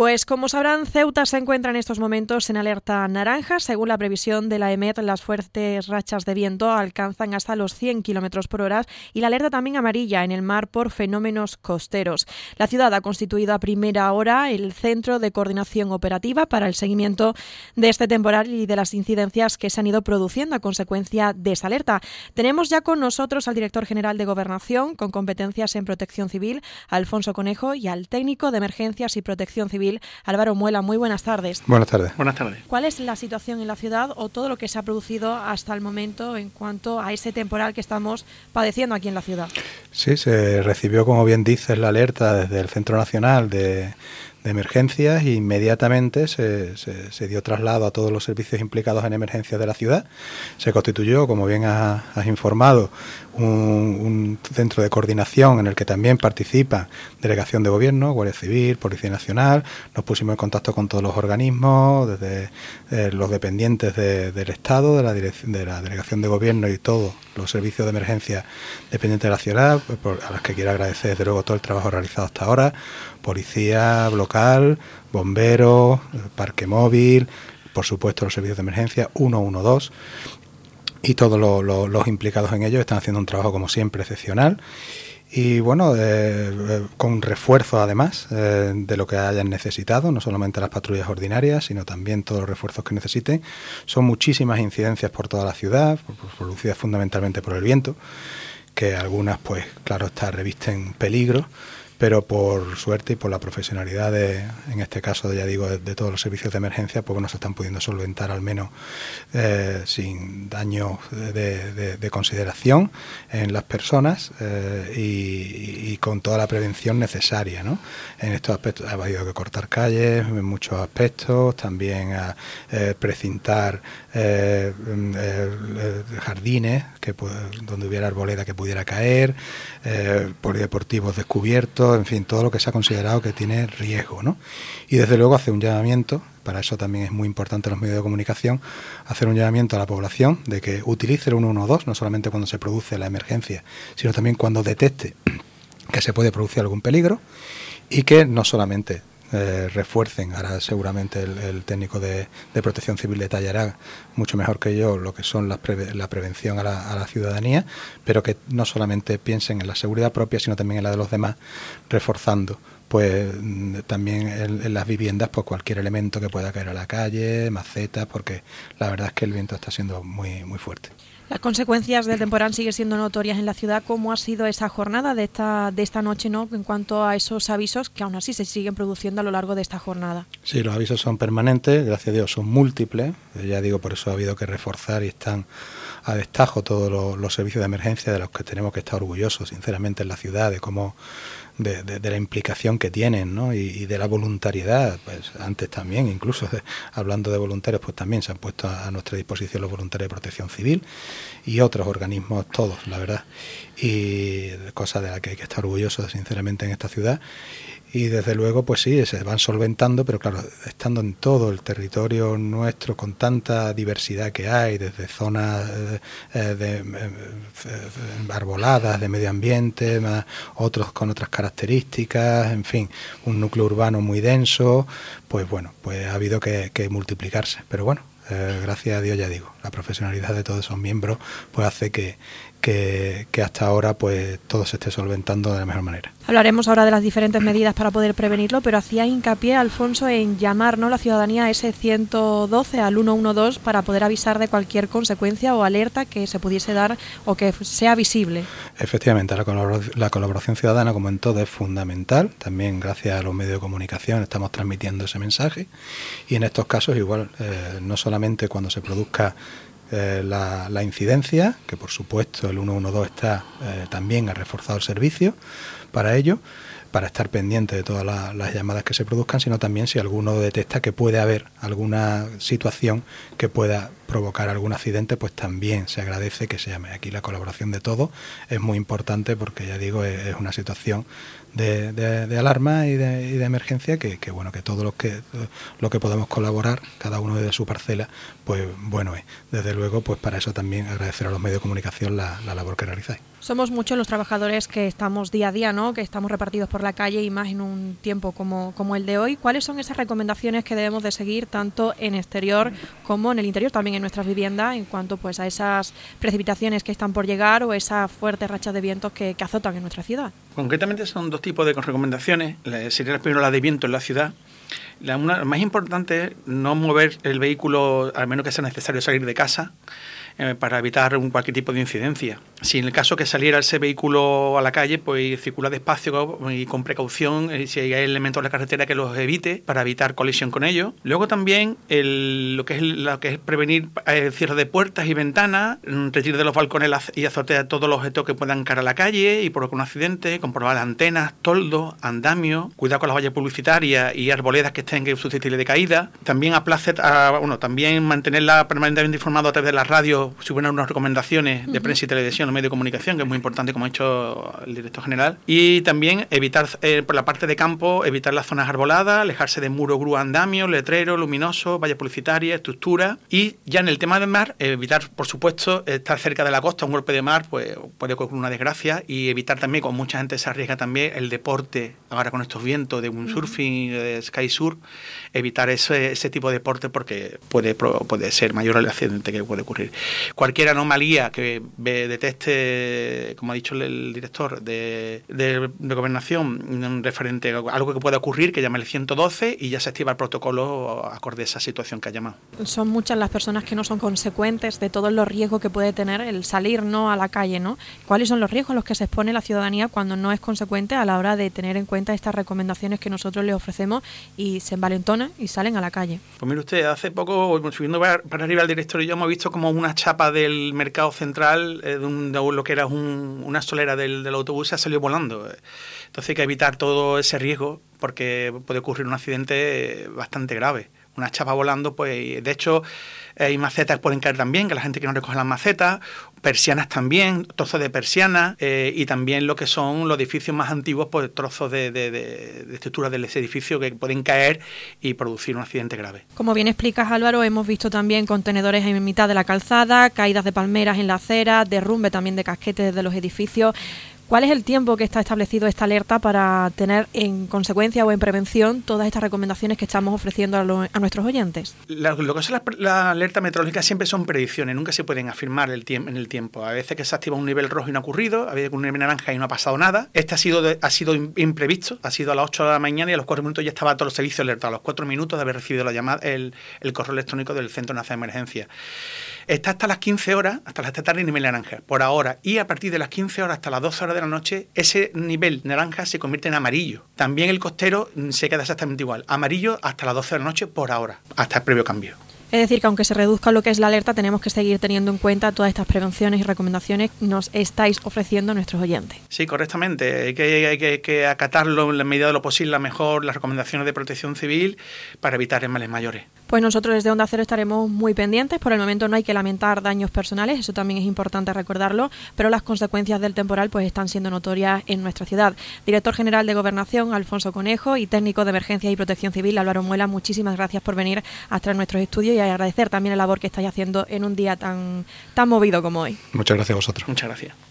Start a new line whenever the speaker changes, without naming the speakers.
Pues como sabrán, Ceuta se encuentra en estos momentos en alerta naranja. Según la previsión de la EMET, las fuertes rachas de viento alcanzan hasta los 100 kilómetros por hora y la alerta también amarilla en el mar por fenómenos costeros. La ciudad ha constituido a primera hora el Centro de Coordinación Operativa para el seguimiento de este temporal y de las incidencias que se han ido produciendo a consecuencia de esta alerta. Tenemos ya con nosotros al director general de Gobernación con competencias en protección civil, Alfonso Conejo, y al técnico de emergencias y protección civil Álvaro Muela, muy buenas tardes.
Buenas tardes.
Buenas tardes.
¿Cuál es la situación en la ciudad o todo lo que se ha producido hasta el momento en cuanto a ese temporal que estamos padeciendo aquí en la ciudad?
Sí, se recibió, como bien dices, la alerta desde el Centro Nacional de de emergencias e inmediatamente se, se, dio traslado a todos los servicios implicados en emergencias de la ciudad. Se constituyó, como bien has, informado, un, centro de coordinación en el que también participa Delegación de Gobierno, Guardia Civil, Policía Nacional. Nos pusimos en contacto con todos los organismos, desde eh, los dependientes del Estado, de la, de la Delegación de Gobierno y todos los servicios de emergencia dependientes de la ciudad, a los que quiero agradecer desde luego todo el trabajo realizado hasta ahora. Policía local, bomberos, parque móvil, por supuesto los servicios de emergencia 112 y todos los implicados en ello están haciendo un trabajo como siempre excepcional y bueno, eh, eh, con refuerzo además eh, de lo que hayan necesitado, no solamente las patrullas ordinarias, sino también todos los refuerzos que necesiten. Son muchísimas incidencias por toda la ciudad, producidas fundamentalmente por el viento, que algunas, pues claro está, revisten peligro pero por suerte y por la profesionalidad, de, en este caso, ya digo, de, todos los servicios de emergencia, pues bueno, se están pudiendo solventar al menos eh, sin daños de, consideración en las personas eh, y, con toda la prevención necesaria. ¿no? En estos aspectos ha habido que cortar calles en muchos aspectos, también a eh, precintar jardines que, donde hubiera arboleda que pudiera caer, polideportivos descubiertos en fin, todo lo que se ha considerado que tiene riesgo, ¿no? Y desde luego hace un llamamiento, para eso también es muy importante los medios de comunicación, hacer un llamamiento a la población de que utilice el 112, no solamente cuando se produce la emergencia, sino también cuando detecte que se puede producir algún peligro y que no solamente eh, refuercen, ahora seguramente el, técnico de, protección civil detallará mucho mejor que yo lo que son la prevención a la, ciudadanía, pero que no solamente piensen en la seguridad propia, sino también en la de los demás, reforzando pues mm, también en, las viviendas pues cualquier elemento que pueda caer a la calle, macetas, porque la verdad es que el viento está siendo muy muy fuerte.
Las consecuencias del temporal siguen siendo notorias en la ciudad. ¿Cómo ha sido esa jornada de esta, de esta noche ¿no? en cuanto a esos avisos que aún así se siguen produciendo a lo largo de esta jornada?
Sí, los avisos son permanentes, gracias a Dios son múltiples. Ya digo, por eso ha habido que reforzar y están a destajo todos los, los servicios de emergencia de los que tenemos que estar orgullosos, sinceramente, en la ciudad, de cómo de, la implicación que tienen ¿no? y, de la voluntariedad. Pues antes también, incluso hablando de voluntarios, pues también se han puesto a, nuestra disposición los voluntarios de protección civil y otros organismos, todos, la verdad. Y cosas de las que hay que estar orgullosos, sinceramente, en esta ciudad y desde luego pues sí, se van solventando, pero claro, estando en todo el territorio nuestro con tanta diversidad que hay, desde zonas eh, eh, de, eh, arboladas, de medio ambiente, otros con otras características, en fin, un núcleo urbano muy denso, pues bueno, pues ha habido que, que multiplicarse, pero bueno, gracias a Dios ya digo, la profesionalidad de todos esos miembros pues hace que, que, hasta ahora pues todo se esté solventando de la mejor manera.
Hablaremos ahora de las diferentes medidas para poder prevenirlo, pero hacía hincapié, Alfonso, en llamar ¿no? la ciudadanía a ese 112, al 112, para poder avisar de cualquier consecuencia o alerta que se pudiese dar o que sea visible.
Efectivamente, la, colaboración ciudadana, como en todo, es fundamental. También gracias a los medios de comunicación estamos transmitiendo ese mensaje. Y en estos casos, igual, eh, no solamente cuando se produzca eh, la, incidencia, que por supuesto el 112 está eh, también ha reforzado el servicio para ello, para estar pendiente de todas las llamadas que se produzcan, sino también si alguno detecta que puede haber alguna situación que pueda provocar algún accidente, pues también se agradece que se llame. Aquí la colaboración de todos es muy importante porque ya digo, es una situación de, alarma y de, emergencia que, bueno que todo lo que lo que podamos colaborar cada uno de su parcela pues bueno es desde luego pues para eso también agradecer a los medios de comunicación la, la labor que realizáis
somos muchos los trabajadores que estamos día a día, ¿no? que estamos repartidos por la calle y más en un tiempo como, como el de hoy. ¿Cuáles son esas recomendaciones que debemos de seguir tanto en exterior como en el interior, también en nuestras viviendas, en cuanto pues a esas precipitaciones que están por llegar o esas fuertes rachas de vientos que, azotan en nuestra ciudad?
Concretamente son dos tipos de recomendaciones. Sería primero la de viento en la ciudad. La más importante es no mover el vehículo, al menos que sea necesario salir de casa, eh, para evitar cualquier tipo de incidencia si en el caso que saliera ese vehículo a la calle, pues circula despacio y con precaución, eh, si hay elementos de la carretera que los evite para evitar colisión con ellos. Luego también lo, que es, lo que es prevenir el eh, cierre de puertas y ventanas, mm, retiro de los balcones y azotea todos los objetos que puedan caer a la calle y provocar un accidente, comprobar antenas, toldos, andamios, cuidar con las vallas publicitarias y arboledas que estén susceptibles de caída. También aplace, bueno, también mantenerla permanentemente informada a través de las radios si unas recomendaciones de prensa y televisión medio de comunicación, que es muy importante, como ha hecho el director general. Y también evitar, eh, por la parte de campo, evitar las zonas arboladas, alejarse de muro, grúa, andamio, letrero, luminoso, valla publicitaria, estructura. Y ya en el tema del mar, evitar, por supuesto, estar cerca de la costa, un golpe de mar, pues puede ocurrir una desgracia. Y evitar también, con mucha gente se arriesga también, el deporte, ahora con estos vientos de un surfing, de sky surf, evitar ese, ese tipo de deporte porque puede, puede ser mayor el accidente que puede ocurrir. Cualquier anomalía que detecte este, como ha dicho el, director de, de, gobernación, referente a algo que pueda ocurrir, que llame el 112 y ya se activa el protocolo acorde a esa situación que ha llamado.
Son muchas las personas que no son consecuentes de todos los riesgos que puede tener el salir no a la calle, ¿no? ¿Cuáles son los riesgos a los que se expone la ciudadanía cuando no es consecuente a la hora de tener en cuenta estas recomendaciones que nosotros le ofrecemos y se envalentonan y salen a la calle?
Pues mire usted, hace poco, subiendo para, arriba el director y yo hemos visto como una chapa del mercado central eh, de un lo que era una solera del, del autobús se salió volando. Entonces hay que evitar todo ese riesgo porque puede ocurrir un accidente bastante grave. Una chapa volando, pues de hecho hay macetas que pueden caer también, que la gente que no recoge las macetas, persianas también, trozos de persianas eh, y también lo que son los edificios más antiguos, pues trozos de, de, de, estructura del edificio que pueden caer y producir un accidente grave.
Como bien explicas Álvaro, hemos visto también contenedores en mitad de la calzada, caídas de palmeras en la acera, derrumbe también de casquetes de los edificios. ¿Cuál es el tiempo que está establecido esta alerta para tener en consecuencia o en prevención todas estas recomendaciones que estamos ofreciendo a, nuestros oyentes?
lo que es la, alerta meteorológica siempre son predicciones, nunca se pueden afirmar el en el tiempo. A veces que se activa un nivel rojo y no ha ocurrido, a veces un nivel naranja y no ha pasado nada. Este ha sido, ha sido imprevisto, ha sido a las 8 de la mañana y a los 4 minutos ya estaba todo el servicio alerta, a los 4 minutos de haber recibido la llamada, el, el correo electrónico del Centro Nacional de Emergencia. Está hasta las 15 horas, hasta las 7 tarde, nivel naranja, por ahora. Y a partir de las 15 horas hasta las 12 horas de la noche, ese nivel naranja se convierte en amarillo. También el costero mm, se queda exactamente igual. Amarillo hasta las 12 de la noche por ahora, hasta el previo cambio.
Es decir, que aunque se reduzca lo que es la alerta, tenemos que seguir teniendo en cuenta todas estas prevenciones y recomendaciones que nos estáis ofreciendo a nuestros oyentes.
Sí, correctamente. Hay que, hay que, acatarlo en la medida de lo posible, mejor las recomendaciones de protección civil para evitar males mayores.
Pues nosotros desde Onda Cero estaremos muy pendientes. Por el momento no hay que lamentar daños personales, eso también es importante recordarlo, pero las consecuencias del temporal pues están siendo notorias en nuestra ciudad. Director General de Gobernación, Alfonso Conejo, y técnico de Emergencia y Protección Civil, Álvaro Muela, muchísimas gracias por venir hasta nuestros estudios y agradecer también la labor que estáis haciendo en un día tan, tan movido como hoy.
Muchas gracias a vosotros.
Muchas gracias.